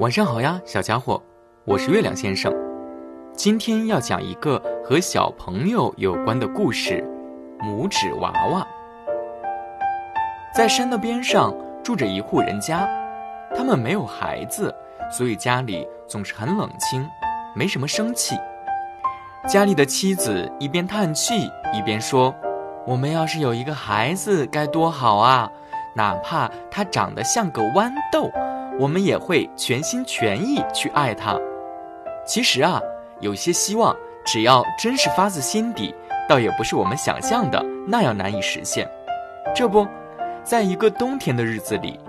晚上好呀，小家伙，我是月亮先生。今天要讲一个和小朋友有关的故事——拇指娃娃。在山的边上住着一户人家，他们没有孩子，所以家里总是很冷清，没什么生气。家里的妻子一边叹气，一边说：“我们要是有一个孩子该多好啊！哪怕他长得像个豌豆。”我们也会全心全意去爱他。其实啊，有些希望，只要真是发自心底，倒也不是我们想象的那样难以实现。这不，在一个冬天的日子里，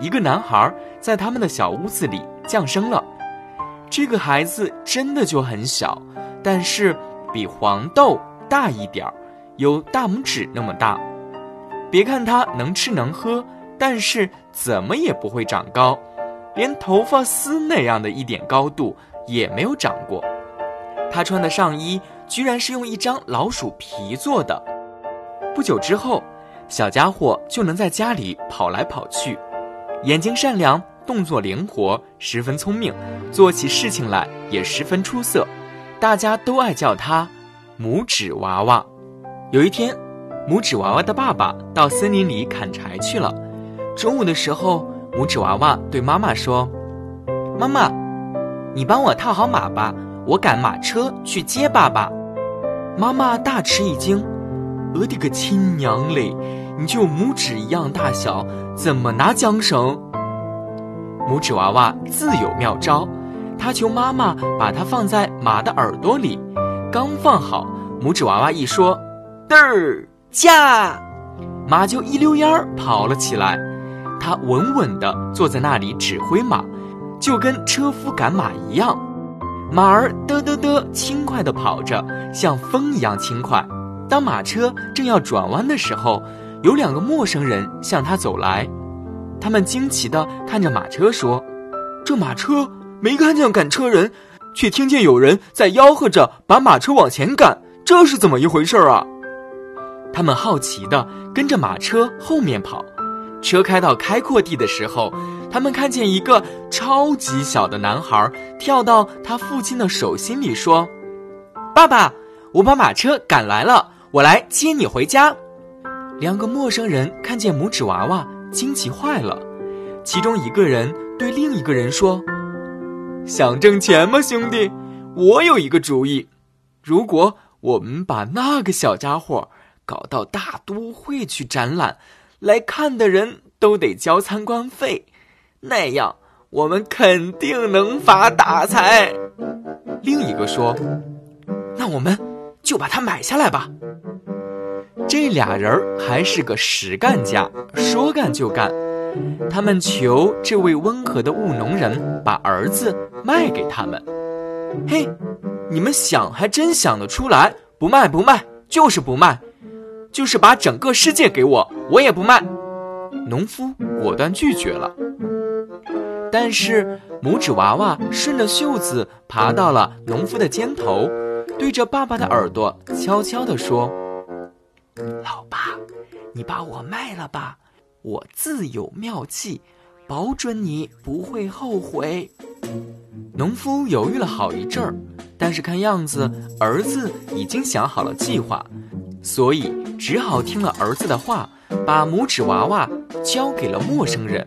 一个男孩在他们的小屋子里降生了。这个孩子真的就很小，但是比黄豆大一点儿，有大拇指那么大。别看他能吃能喝，但是怎么也不会长高。连头发丝那样的一点高度也没有长过，他穿的上衣居然是用一张老鼠皮做的。不久之后，小家伙就能在家里跑来跑去，眼睛善良，动作灵活，十分聪明，做起事情来也十分出色，大家都爱叫他“拇指娃娃”。有一天，拇指娃娃的爸爸到森林里砍柴去了，中午的时候。拇指娃娃对妈妈说：“妈妈，你帮我套好马吧，我赶马车去接爸爸。”妈妈大吃一惊：“我的个亲娘嘞！你就拇指一样大小，怎么拿缰绳？”拇指娃娃自有妙招，他求妈妈把它放在马的耳朵里，刚放好，拇指娃娃一说：“嘚儿驾！”马就一溜烟儿跑了起来。他稳稳地坐在那里指挥马，就跟车夫赶马一样。马儿嘚嘚嘚轻快地跑着，像风一样轻快。当马车正要转弯的时候，有两个陌生人向他走来。他们惊奇地看着马车说：“这马车没看见赶车人，却听见有人在吆喝着把马车往前赶，这是怎么一回事啊？”他们好奇地跟着马车后面跑。车开到开阔地的时候，他们看见一个超级小的男孩跳到他父亲的手心里，说：“爸爸，我把马车赶来了，我来接你回家。”两个陌生人看见拇指娃娃，惊奇坏了。其中一个人对另一个人说：“想挣钱吗，兄弟？我有一个主意，如果我们把那个小家伙搞到大都会去展览。”来看的人都得交参观费，那样我们肯定能发大财。另一个说：“那我们就把它买下来吧。”这俩人还是个实干家，说干就干。他们求这位温和的务农人把儿子卖给他们。嘿，你们想还真想得出来！不卖不卖，就是不卖。就是把整个世界给我，我也不卖。农夫果断拒绝了。但是拇指娃娃顺着袖子爬到了农夫的肩头，对着爸爸的耳朵悄悄地说：“老爸，你把我卖了吧，我自有妙计，保准你不会后悔。”农夫犹豫了好一阵儿，但是看样子儿子已经想好了计划。所以只好听了儿子的话，把拇指娃娃交给了陌生人。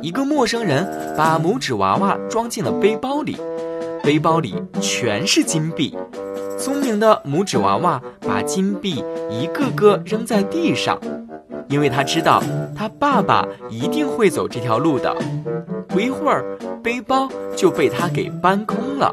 一个陌生人把拇指娃娃装进了背包里，背包里全是金币。聪明的拇指娃娃把金币一个个扔在地上，因为他知道他爸爸一定会走这条路的。不一会儿，背包就被他给搬空了。